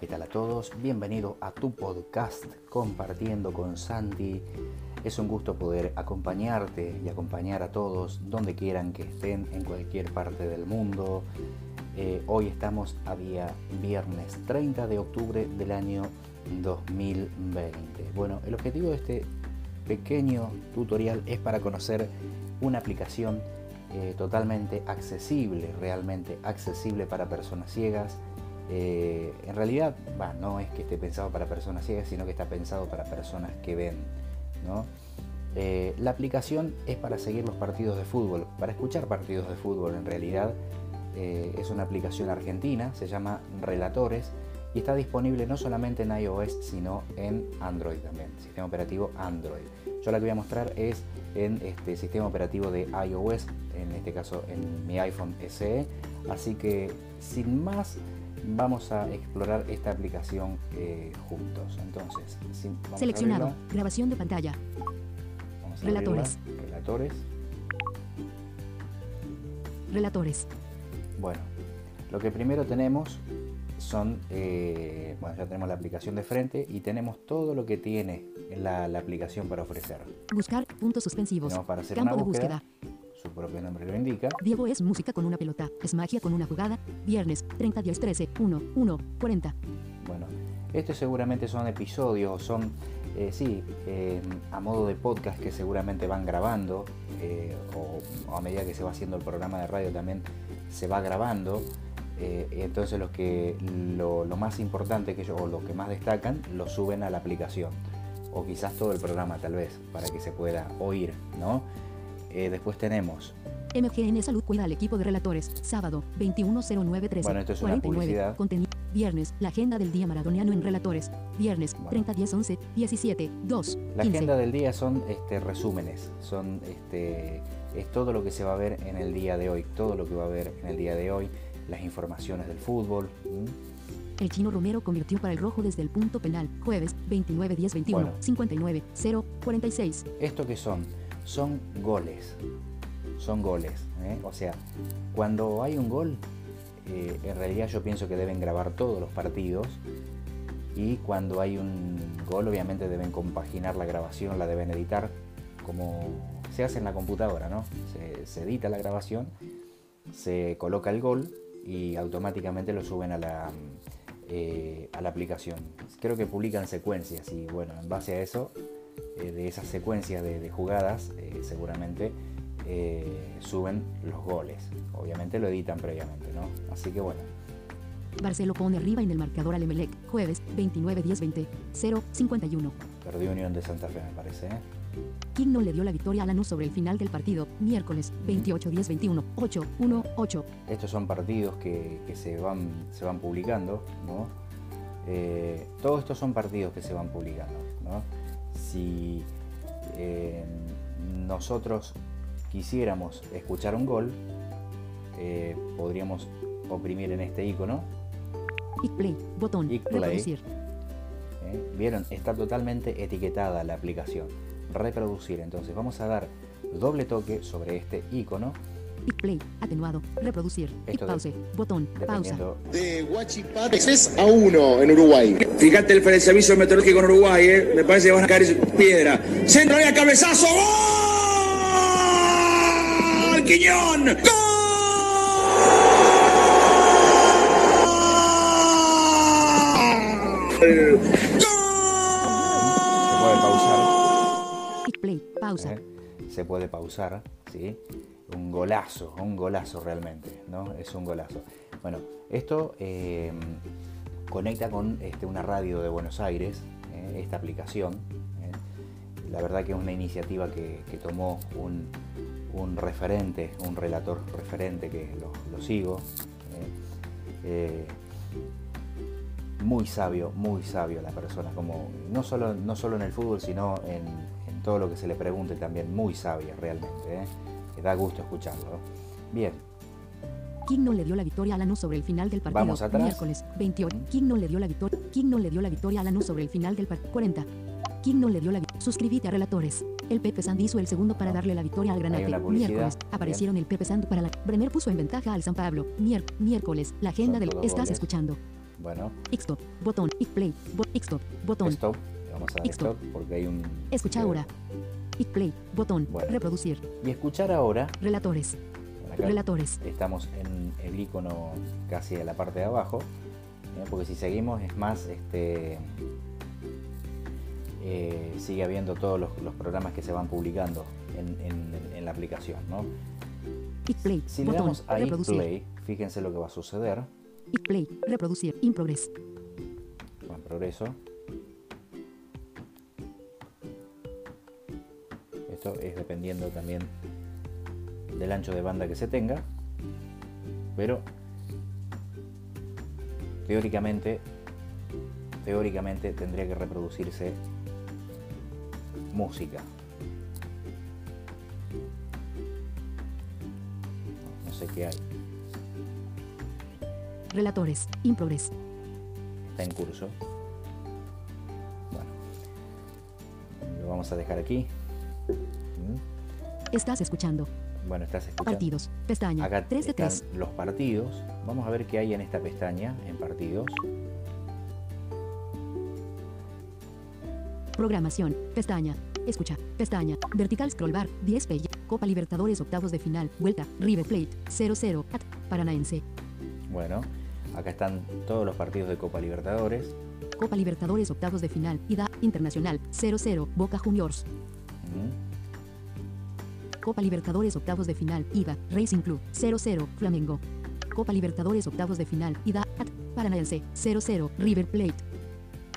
¿qué tal a todos? Bienvenido a tu podcast Compartiendo con Santi. Es un gusto poder acompañarte y acompañar a todos donde quieran que estén en cualquier parte del mundo. Eh, hoy estamos a día viernes 30 de octubre del año 2020. Bueno, el objetivo de este pequeño tutorial es para conocer una aplicación eh, totalmente accesible, realmente accesible para personas ciegas. Eh, en realidad, no es que esté pensado para personas ciegas, sino que está pensado para personas que ven. Eh, la aplicación es para seguir los partidos de fútbol, para escuchar partidos de fútbol en realidad. es una aplicación argentina, se llama Relatores y está disponible no solamente en iOS, sino en Android también, sistema operativo Android. Yo la que voy a mostrar es en este sistema operativo de iOS, en este caso en mi iPhone SE. Así que sin más, vamos a explorar esta aplicación eh, juntos. Entonces, seleccionado, grabación de pantalla. Relatores. Relatores. Relatores. Bueno, lo que primero tenemos son, eh, bueno, ya tenemos la aplicación de frente y tenemos todo lo que tiene la, la aplicación para ofrecer. Buscar puntos suspensivos. para hacer Campo una de búsqueda. Su propio nombre lo indica. Diego es música con una pelota, es magia con una jugada. Viernes 30 10 13 1 1 40. Bueno, estos seguramente son episodios, son, eh, sí, eh, a modo de podcast que seguramente van grabando, o, a medida que se va haciendo el programa de radio también se va grabando. Eh, entonces los que, lo, más importante que ellos, o lo que más destacan, lo suben a la aplicación. O quizás todo el programa tal vez, para que se pueda oír, ¿no? Eh, después tenemos... MGN Salud cuida al equipo de relatores. Sábado, 210913. Bueno, esto es una publicidad. Contenido. Viernes, la agenda del día maradoniano en relatores. Viernes, 30, 10, 11, 17, 2. La agenda del día son este, resúmenes. Son este, es todo lo que se va a ver en el día de hoy. Todo lo que va a haber en el día de hoy las informaciones del fútbol. El chino Romero convirtió para el rojo desde el punto penal, jueves 29 10 21 59 0 46. ¿Esto qué son? Son goles. Son goles. ¿eh? O sea, cuando hay un gol, eh, en realidad yo pienso que deben grabar todos los partidos. Y cuando hay un gol, obviamente deben compaginar la grabación, la deben editar, como se hace en la computadora, ¿no? se edita la grabación, se coloca el gol y automáticamente lo suben a la, eh, a la aplicación. Creo que publican secuencias y bueno, en base a eso, eh, de esas secuencias de, jugadas, eh, seguramente suben los goles. Obviamente lo editan previamente, ¿no? Así que bueno. Barcelo pone arriba en el marcador al Emelec, jueves 29 10 20 0 51. Perdió Unión de Santa Fe, me parece. King no le dio la victoria a Lanús sobre el final del partido, miércoles 28-10-21, 8-1-8. Estos son partidos que, se, van, se van publicando, ¿no? Eh, todos estos son partidos que se van publicando, ¿no? Si eh, nosotros quisiéramos escuchar un gol, eh, podríamos oprimir en este icono. play, botón, reproducir. ¿Vieron? Está totalmente etiquetada la aplicación reproducir. Entonces vamos a dar doble toque sobre este icono. Play, atenuado, reproducir, pause, botón, pausa. De Huachipato 3 a 1 en Uruguay. Fíjate el, el servicio meteorológico en Uruguay, ¿eh? me parece que van a caer piedra. Centro de cabezazo, ¡Gol! ¡Quiñón! ¡Gol! Pausa. ¿eh? Se puede pausar, ¿sí? Un golazo, un golazo realmente, ¿no? Es un golazo. Bueno, esto em, conecta con este, una radio de Buenos Aires, ¿eh? esta aplicación. ¿eh? La verdad que es una iniciativa que, tomó un, referente, un relator referente que lo, sigo. muy sabio, muy sabio la persona, como no solo, no solo en el fútbol, sino en, todo lo que se le pregunte también, muy sabia realmente. Da gusto escucharlo. Bien. King no le dio la victoria a Lanús sobre el final del partido. Vamos atrás. Miércoles 28. King no le dio la victoria. King no le dio la victoria a Lanús sobre el final del partido. 40. King no le dio la victoria. Suscríbete a Relatores. El Pepe Sand hizo el segundo para darle la victoria al Granate. Miércoles. Aparecieron el Pepe Sand para la. Brenner puso en ventaja al San Pablo. miércoles. La agenda del. Estás escuchando. Bueno. Stop, botón, play, stop, botón. Stop, vamos a dar stop porque hay un... Escucha ahora. Play, botón, reproducir. Y escuchar ahora. Relatores. Relatores. Estamos en el icono casi de la parte de abajo, ¿eh? porque si seguimos es más, este, eh, sigue habiendo todos los, programas que se van publicando en, la aplicación. ¿no? Play, si le damos a Play, fíjense lo que va a suceder. Play, reproducir, in progress. En progreso. Esto es dependiendo también del ancho de banda que se tenga, pero teóricamente, teóricamente tendría que reproducirse música. No sé qué hay. Relatores, in progress. Está en curso. Bueno, lo vamos a dejar aquí. Estás escuchando bueno, estás escuchando. Partidos, pestaña. Acá 3 de 3. los partidos. Vamos a ver qué hay en esta pestaña, en partidos. Programación, pestaña. Escucha, pestaña. Vertical scroll bar, 10 page. Copa Libertadores, octavos de final. Vuelta, River Plate, 0-0. At, Paranaense. Bueno, acá están todos los partidos de Copa Libertadores. Copa Libertadores, octavos de final. Ida, Internacional, 0-0. Boca Juniors. Copa Libertadores octavos de final, ida, Racing Club, 0-0, Flamengo. Copa Libertadores octavos de final, ida, at, Paranaense, 0-0, River Plate.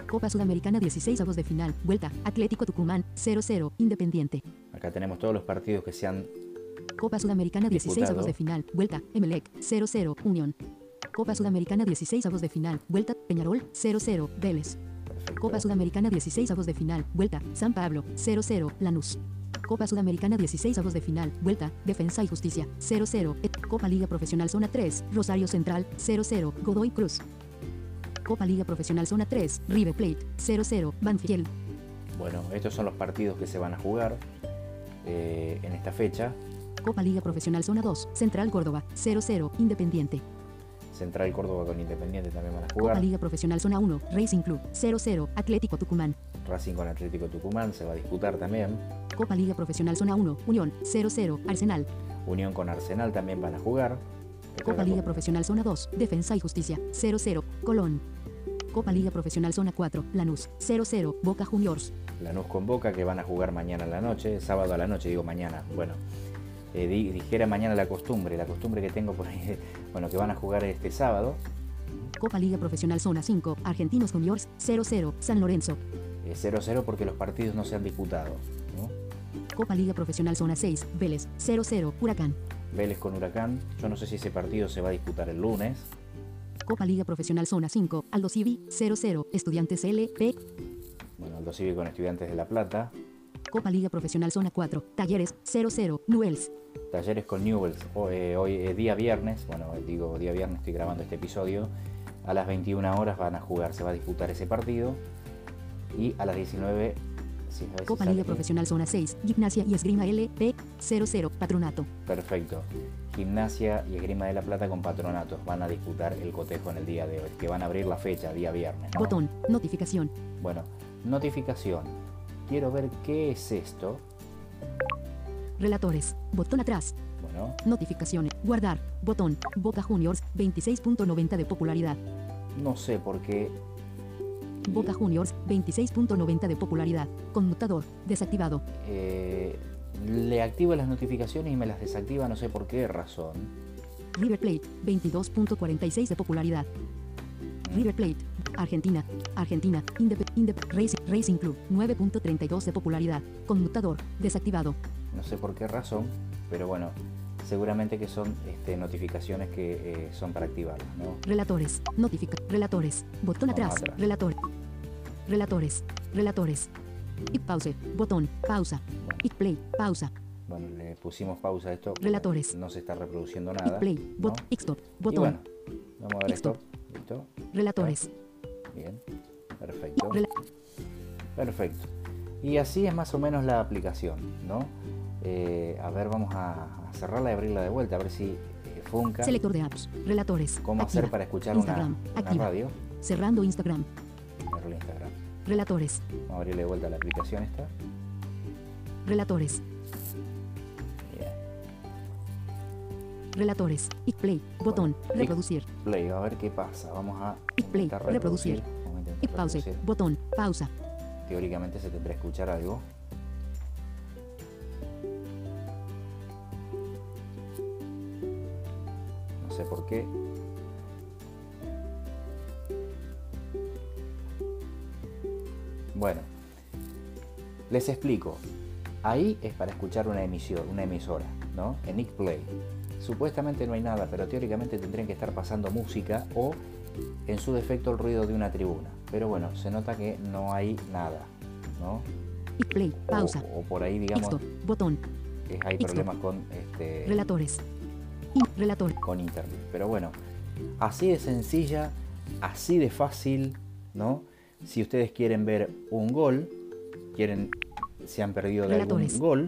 Copa Sudamericana 16 avos de final, vuelta, Atlético Tucumán, 0-0, Independiente. Acá tenemos todos los partidos que se han Copa Sudamericana 16 avos de final, vuelta, Emelec, 0-0, Unión. Copa Sudamericana 16 avos de final, vuelta, Peñarol, 0-0, Vélez. Copa Sudamericana 16 avos de final, vuelta, San Pablo, 0-0, Lanús. Copa Sudamericana 16 avos de final, vuelta, Defensa y Justicia, 0-0, Copa Liga Profesional Zona 3, Rosario Central, 0-0, Godoy Cruz. Copa Liga Profesional Zona 3, River Plate, 0-0, Banfield. Bueno, estos son los partidos que se van a jugar eh, en esta fecha. Copa Liga Profesional Zona 2, Central Córdoba, 0-0, Independiente. Central Córdoba con Independiente también van a jugar. Copa Liga Profesional Zona 1, Racing Club, 0-0, Atlético Tucumán. Racing con Atlético Tucumán se va a disputar también. Copa Liga Profesional Zona 1, Unión, 0-0, Arsenal. Unión con Arsenal también van a jugar. Copa Liga Profesional Zona 2, Defensa y Justicia, 0-0, Colón. Copa Liga Profesional Zona 4, Lanús, 0-0, Boca Juniors. Lanús con Boca que van a jugar mañana a la noche, sábado a la noche, digo mañana. Bueno, eh, dijera mañana la costumbre, la costumbre que tengo por ahí, bueno, que van a jugar este sábado. Copa Liga Profesional Zona 5, Argentinos Juniors, 0-0, San Lorenzo. 0-0 porque los partidos no se han disputado. Copa Liga Profesional Zona 6, Vélez, 0-0, Huracán. Vélez con Huracán, yo no sé si ese partido se va a disputar el lunes. Copa Liga Profesional Zona 5, Aldo Civi, 0-0, Estudiantes LP. Bueno, Aldo Civi con Estudiantes de La Plata. Copa Liga Profesional Zona 4, Talleres, 0-0, Newells. Talleres con Newells. Hoy, hoy es día viernes, bueno, digo día viernes, estoy grabando este episodio. A las 21 horas van a jugar, se va a disputar ese partido. Y a las 19 Copa Liga Profesional Zona 6, Gimnasia y Esgrima LP 00, Patronato. Perfecto. Gimnasia y Esgrima de la Plata con Patronatos van a disputar el cotejo en el día de hoy, que van a abrir la fecha, día viernes. Botón, notificación. Bueno, notificación. Quiero ver qué es esto. Relatores, botón atrás. Bueno. Notificaciones, guardar, botón, Boca Juniors, 26.90 de popularidad. No sé por qué Boca Juniors, 26.90 de popularidad. Conmutador, desactivado. Eh, le activo las notificaciones y me las desactiva, no sé por qué razón. River Plate, 22.46 de popularidad. River Plate, Argentina, Argentina, Racing, Racing Club, 9.32 de popularidad. Conmutador, desactivado. No sé por qué razón, pero bueno, seguramente que son este, notificaciones que eh, son para activarlas. ¿no? Relatores, notifica, relatores, botón atrás, relator, relatores, relatores. Y pause, botón, pausa. Y play, pausa. Bueno, le pusimos pausa a esto. Relatores. No se está reproduciendo nada. play, bot, stop, botón. bueno, vamos a ver. ¿Listo? Relatores. Bien, perfecto. perfecto. Y así es más o menos la aplicación, ¿no? Eh, a ver, vamos a, cerrarla y abrirla de vuelta, a ver si eh, funca. Selector de apps, relatores. ¿Cómo hacer para escuchar una, radio? Cerrando Instagram. Instagram. Relatores. Vamos a abrirle de vuelta la aplicación esta. Relatores. Bien. Relatores. Y play. Botón. Bueno, Reproducir. Play, a ver qué pasa. Vamos a play. Reproducir. Y pause. Botón. Pausa. Teóricamente se tendrá que escuchar algo. No sé por qué. Bueno, les explico. Ahí es para escuchar una emisión, una emisora, ¿no? En Nick Play. Supuestamente no hay nada, pero teóricamente tendrían que estar pasando música o en su defecto el ruido de una tribuna. Pero bueno, se nota que no hay nada, ¿no? Play. O- Pausa. O, por ahí, digamos. Botón. que hay problemas con, este, Relatores. Relator. con internet. Pero bueno, así de sencilla, así de fácil, ¿no? Si ustedes quieren ver un gol, quieren, se han perdido de Relatores. algún gol,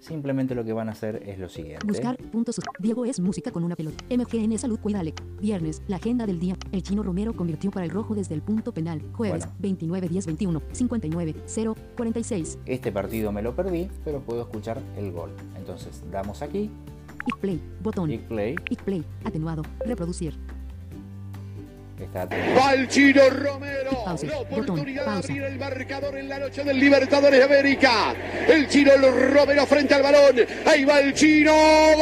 simplemente lo que van a hacer es lo siguiente. Buscar. Puntos. Diego es música con una pelota. MGN Salud Cuídale. Viernes. La agenda del día. El chino Romero convirtió para el rojo desde el punto penal. Jueves. Bueno. 29 10 21 59 0 46. Este partido me lo perdí, pero puedo escuchar el gol. Entonces damos aquí, Y play. Botón. click play, Y play. Atenuado. Reproducir. Está Va el chino Romero. Pause. La Botón. oportunidad de Pausa. abrir el marcador en la noche del Libertadores de América. El chino Romero frente al balón. Ahí va el chino. ¡Gol!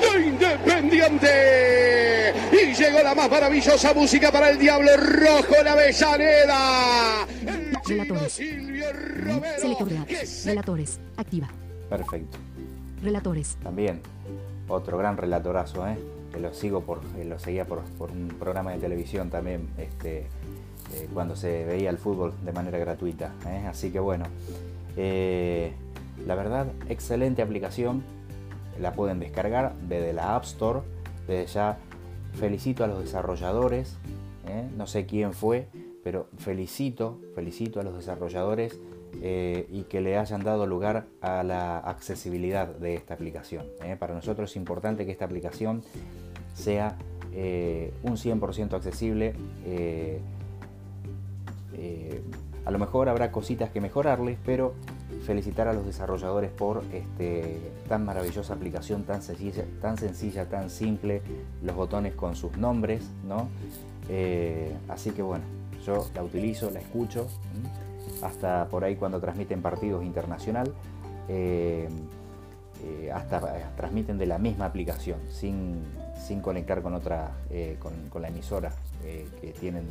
de Independiente. Y llegó la más maravillosa música para el Diablo Rojo, la Avellaneda. Relatores. Selector de apps. Relatores. Activa. perfecto. Relatores. También otro gran relatorazo, ¿eh? que lo sigo por, lo seguía por, por un programa de televisión también, este, eh, cuando se veía el fútbol de manera gratuita. ¿eh? Así que bueno, eh, la verdad, excelente aplicación, la pueden descargar desde la App Store, desde ya felicito a los desarrolladores, ¿eh? no sé quién fue, pero felicito, felicito a los desarrolladores eh, y que le hayan dado lugar a la accesibilidad de esta aplicación. ¿eh? Para nosotros es importante que esta aplicación sea eh, un 100% accesible. eh, a lo mejor habrá cositas que mejorarles, pero felicitar a los desarrolladores por este, tan maravillosa aplicación, tan sencilla, tan sencilla, tan simple, los botones con sus nombres, ¿no? Así que bueno, yo la utilizo, la escucho, hasta por ahí cuando transmiten partidos internacional, eh, eh, hasta eh, transmiten de la misma aplicación, sin, sin conectar con otra, con, la emisora que tienen.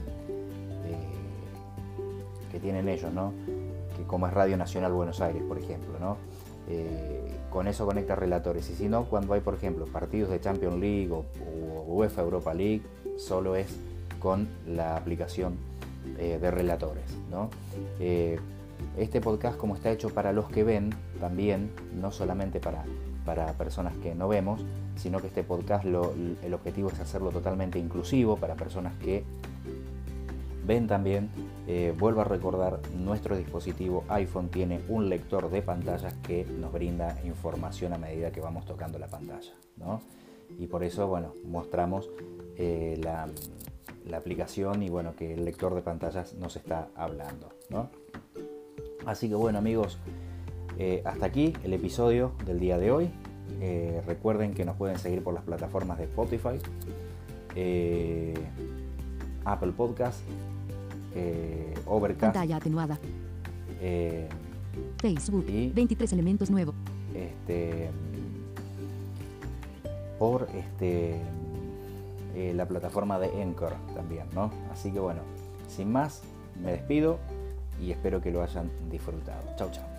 que tienen ellos, ¿no? Que como es Radio Nacional Buenos Aires, por ejemplo, ¿no? Con eso conecta relatores. Y si no, cuando hay, por ejemplo, partidos de Champions League o UEFA Europa League, solo es con la aplicación eh, de relatores, ¿no? Eh, este podcast, como está hecho para los que ven, también, no solamente para, para personas que no vemos, sino que este podcast, lo- el objetivo es hacerlo totalmente inclusivo para personas que ven también, eh, vuelvo a recordar, nuestro dispositivo iPhone tiene un lector de pantallas que nos brinda información a medida que vamos tocando la pantalla. ¿no? Y por eso, bueno, mostramos la, la aplicación y bueno, que el lector de pantallas nos está hablando. ¿no? Así que bueno amigos, eh, hasta aquí el episodio del día de hoy. Eh, recuerden que nos pueden seguir por las plataformas de Spotify, eh, Apple Podcast, Overcast, Pantalla atenuada. Facebook. Y- 23 elementos nuevo. este, por este, eh, la plataforma de Anchor también, ¿no? Así que bueno, sin más, me despido y espero que lo hayan disfrutado. Chau, chau.